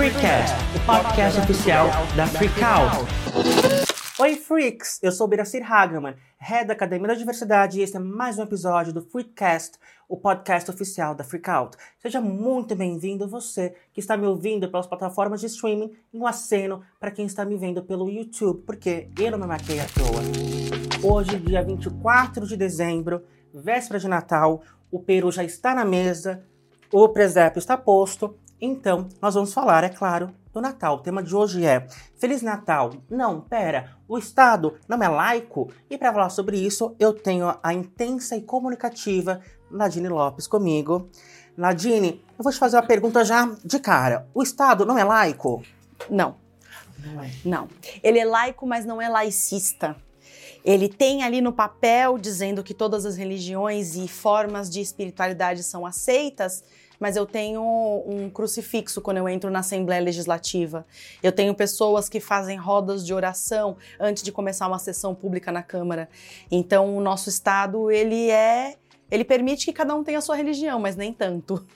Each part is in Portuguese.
Freecast, o podcast oficial da Freakout. Oi, Freaks! Eu sou Biracir Hagerman, head da Academia da Diversidade, e esse é mais um episódio do Freecast, o podcast oficial da Freakout. Seja muito bem-vindo você que está me ouvindo pelas plataformas de streaming e um aceno para quem está me vendo pelo YouTube, porque eu não me maquei à toa. Hoje, dia 24 de dezembro, véspera de Natal, o peru já está na mesa, o presépio está posto, então nós vamos falar, é claro, do Natal. O tema de hoje é Feliz Natal. Não, pera, o Estado não é laico? E para falar sobre isso, eu tenho a intensa e comunicativa Nadine Lopes comigo. Nadine, eu vou te fazer uma pergunta já de cara. O Estado não é laico? Não. Não é. Não. Ele é laico, mas não é laicista. Ele tem ali no papel dizendo que todas as religiões e formas de espiritualidade são aceitas, mas eu tenho um crucifixo quando eu entro na Assembleia Legislativa. Eu tenho pessoas que fazem rodas de oração antes de começar uma sessão pública na Câmara. Então, o nosso Estado, ele é. Ele permite que cada um tenha a sua religião, mas nem tanto.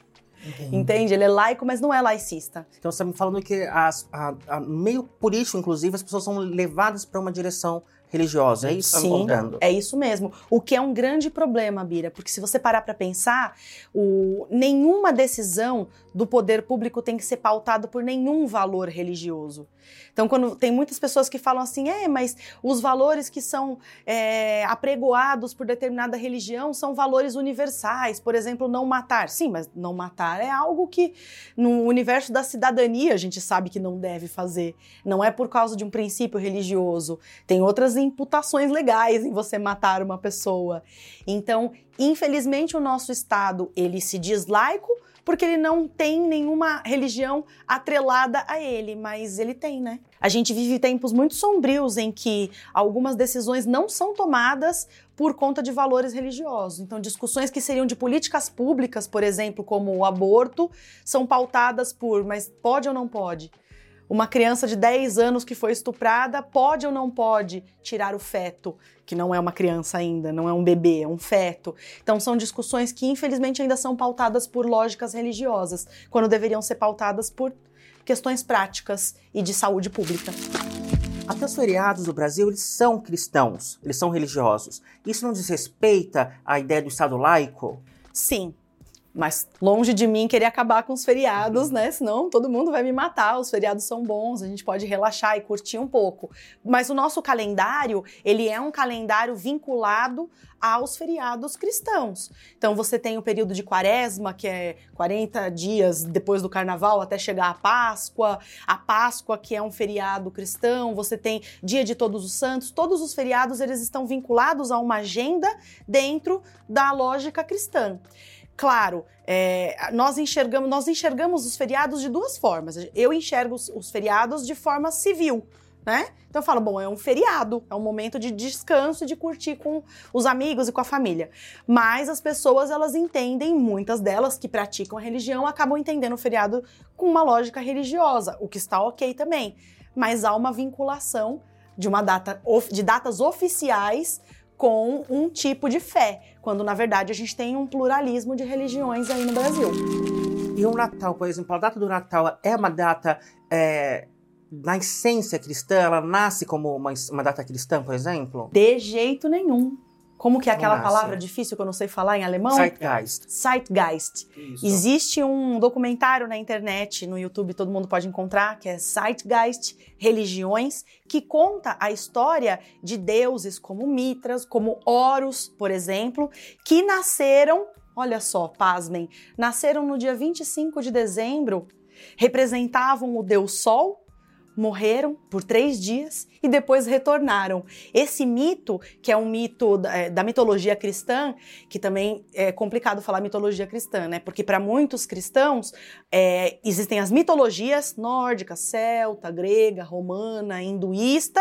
Entendi. Entende? Ele é laico, mas não é laicista. Então você está me falando que as, a, a- meio político, inclusive, as pessoas são levadas para uma direção religiosa. É isso Sim, encontrando. é isso mesmo. O que é um grande problema, Bira, porque se você parar para pensar, o- nenhuma decisão do poder público tem que ser pautada por nenhum valor religioso. Então, quando tem muitas pessoas que falam assim, é, mas os valores que são é, apregoados por determinada religião são valores universais, por exemplo, não matar. Sim, mas não matar é algo que no universo da cidadania a gente sabe que não deve fazer. Não é por causa de um princípio religioso. Tem outras imputações legais em você matar uma pessoa. Então, infelizmente, o nosso Estado ele se diz laico porque ele não tem nenhuma religião atrelada a ele, mas ele tem, né? A gente vive tempos muito sombrios em que algumas decisões não são tomadas por conta de valores religiosos. Então, discussões que seriam de políticas públicas, por exemplo, como o aborto, são pautadas por, mas pode ou não pode? Uma criança de 10 anos que foi estuprada pode ou não pode tirar o feto, que não é uma criança ainda, não é um bebê, é um feto. Então são discussões que infelizmente ainda são pautadas por lógicas religiosas, quando deveriam ser pautadas por questões práticas e de saúde pública. Até os feriados do Brasil, eles são cristãos, eles são religiosos. Isso não desrespeita a ideia do Estado laico? Sim. Mas longe de mim querer acabar com os feriados, né? Senão todo mundo vai me matar. Os feriados são bons, a gente pode relaxar e curtir um pouco. Mas o nosso calendário, ele é um calendário vinculado aos feriados cristãos. Então você tem o período de quaresma, que é 40 dias depois do carnaval até chegar a Páscoa, a Páscoa, que é um feriado cristão, você tem dia de todos os santos, todos os feriados eles estão vinculados a uma agenda dentro da lógica cristã. Claro, é, nós, enxergamos, nós enxergamos os feriados de duas formas. Eu enxergo os, os feriados de forma civil, né? Então eu falo, bom, é um feriado, é um momento de descanso e de curtir com os amigos e com a família. Mas as pessoas, elas entendem, muitas delas que praticam a religião, acabam entendendo o feriado com uma lógica religiosa, o que está ok também. Mas há uma vinculação de uma data, de datas oficiais com um tipo de fé, quando na verdade a gente tem um pluralismo de religiões aí no Brasil. E o Natal, por exemplo, a data do Natal é uma data, é, na essência cristã, ela nasce como uma, uma data cristã, por exemplo? De jeito nenhum. Como que é aquela Nossa. palavra difícil que eu não sei falar em alemão? Zeitgeist. Zeitgeist. Isso. Existe um documentário na internet, no YouTube, todo mundo pode encontrar, que é Zeitgeist Religiões, que conta a história de deuses como Mitras, como Horus, por exemplo, que nasceram, olha só, pasmem, nasceram no dia 25 de dezembro, representavam o deus Sol, morreram por três dias e depois retornaram. Esse mito, que é um mito da, é, da mitologia cristã, que também é complicado falar mitologia cristã, né? Porque para muitos cristãos é, existem as mitologias nórdica, celta, grega, romana, hinduísta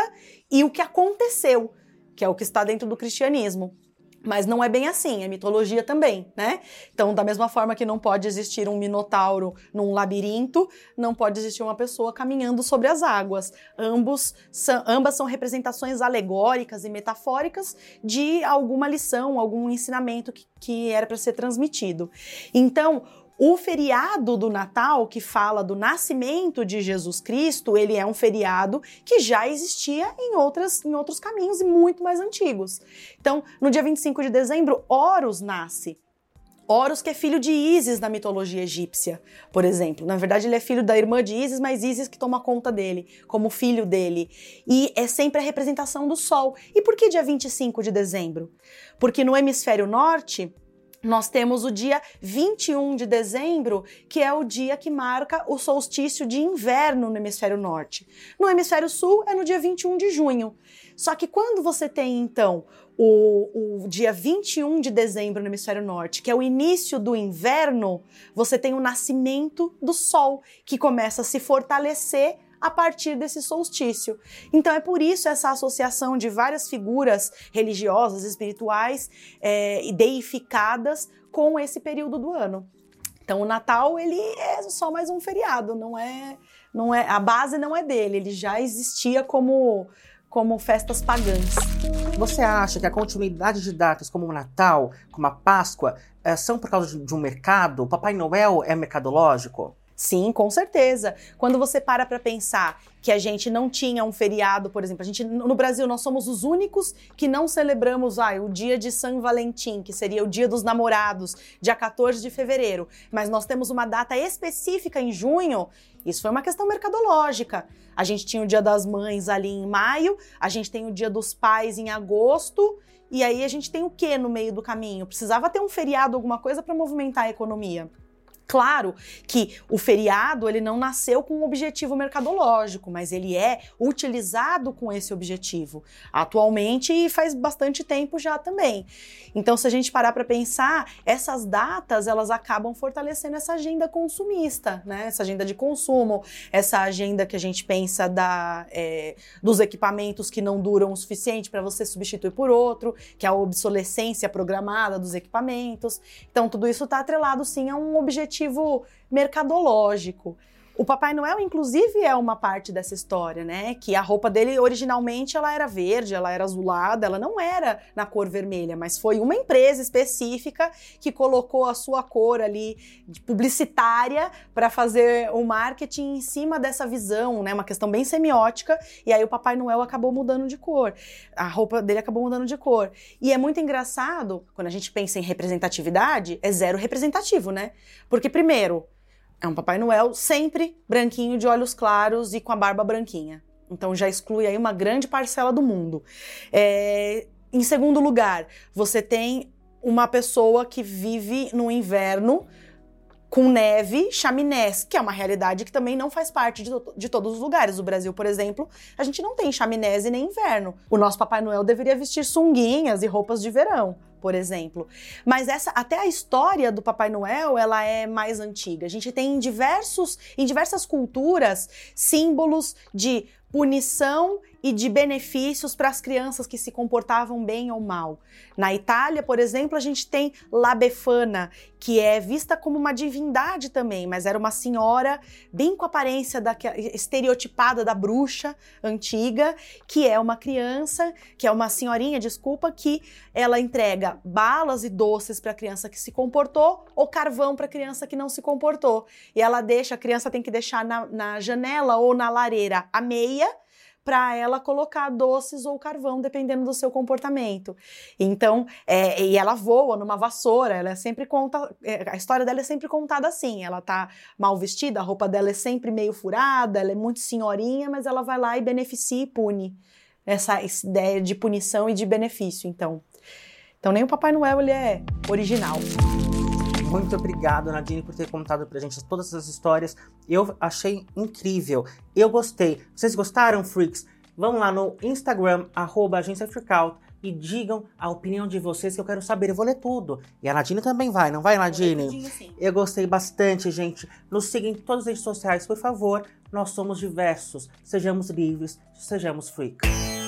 e o que aconteceu, que é o que está dentro do cristianismo. Mas não é bem assim, é mitologia também, né? Então, da mesma forma que não pode existir um minotauro num labirinto, não pode existir uma pessoa caminhando sobre as águas. Ambos são, ambas são representações alegóricas e metafóricas de alguma lição, algum ensinamento que, que era para ser transmitido. Então, O feriado do Natal, que fala do nascimento de Jesus Cristo, ele é um feriado que já existia em, outras, em outros caminhos e muito mais antigos. Então, no dia 25 de dezembro, Horus nasce. Horus, que é filho de Ísis na mitologia egípcia, por exemplo. Na verdade, ele é filho da irmã de Ísis, mas Ísis que toma conta dele, como filho dele. E é sempre a representação do Sol. E por que dia 25 de dezembro? Porque no hemisfério norte, nós temos o dia 21 de dezembro, que é o dia que marca o solstício de inverno no hemisfério norte. No hemisfério sul é no dia 21 de junho. Só que quando você tem, então, o, o dia 21 de dezembro no hemisfério norte, que é o início do inverno, você tem o nascimento do sol, que começa a se fortalecer a partir desse solstício. Então é por isso essa associação de várias figuras religiosas, espirituais é, e deificadas com esse período do ano. Então o Natal ele é só mais um feriado, não é, não é a base não é dele, ele já existia como como festas pagãs. Você acha que a continuidade de datas como o Natal, como a Páscoa, eh, são por causa de um mercado? O Papai Noel é mercadológico? Sim, com certeza. Quando você para para pensar que a gente não tinha um feriado, por exemplo, a gente no Brasil nós somos os únicos que não celebramos ah, o dia de São Valentim, que seria o dia dos namorados, dia 14 de fevereiro, mas nós temos uma data específica em junho. Isso foi uma questão mercadológica. A gente tinha o Dia das Mães ali em maio, a gente tem o Dia dos Pais em agosto, e aí a gente tem o que no meio do caminho? Precisava ter um feriado, alguma coisa para movimentar a economia. Claro que o feriado ele não nasceu com um objetivo mercadológico, mas ele é utilizado com esse objetivo atualmente e faz bastante tempo já também. Então, se a gente parar para pensar, essas datas elas acabam fortalecendo essa agenda consumista, né? Essa agenda de consumo, essa agenda que a gente pensa da, é, dos equipamentos que não duram o suficiente para você substituir por outro, que é a obsolescência programada dos equipamentos. Então, tudo isso está atrelado sim a um objetivo objetivo mercadológico. O Papai Noel, inclusive, é uma parte dessa história, né? Que a roupa dele originalmente ela era verde, ela era azulada, ela não era na cor vermelha, mas foi uma empresa específica que colocou a sua cor ali publicitária para fazer o marketing em cima dessa visão, né? Uma questão bem semiótica. E aí o Papai Noel acabou mudando de cor. A roupa dele acabou mudando de cor. E é muito engraçado quando a gente pensa em representatividade, é zero representativo, né? Porque primeiro é um Papai Noel sempre branquinho, de olhos claros e com a barba branquinha. Então já exclui aí uma grande parcela do mundo. É, em segundo lugar, você tem uma pessoa que vive no inverno com neve, chaminés, que é uma realidade que também não faz parte de, de, todos os lugares. O Brasil, por exemplo, a gente não tem chaminés e nem inverno. O nosso Papai Noel deveria vestir sunguinhas e roupas de verão por exemplo. Mas essa até a história do Papai Noel, ela é mais antiga. A gente tem em diversos em diversas culturas símbolos de punição e de benefícios para as crianças que se comportavam bem ou mal. Na Itália, por exemplo, a gente tem La Befana, que é vista como uma divindade também, mas era uma senhora bem com a aparência da, estereotipada da bruxa antiga, que é uma criança, que é uma senhorinha, desculpa, que ela entrega balas e doces para a criança que se comportou ou carvão para a criança que não se comportou. E ela deixa, a criança tem que deixar na, na janela ou na lareira a meia para ela colocar doces ou carvão, dependendo do seu comportamento. Então, é, e ela voa numa vassoura, ela é sempre conta, é, a história dela é sempre contada assim, ela tá mal vestida, a roupa dela é sempre meio furada, ela é muito senhorinha, mas ela vai lá e beneficia e pune. Essa ideia de punição e de benefício, então. Então nem o Papai Noel ele é original. Muito obrigado, Nadine, por ter contado pra gente todas essas histórias. Eu achei incrível. Eu gostei. Vocês gostaram, freaks? Vão lá no Instagram, arroba agência Freakout, e digam a opinião de vocês que eu quero saber. Eu vou ler tudo. E a Nadine também vai, não vai, Nadine? Eu gostei bastante, gente. Nos sigam em todas as redes sociais, por favor. Nós somos diversos. Sejamos livres, sejamos freaks.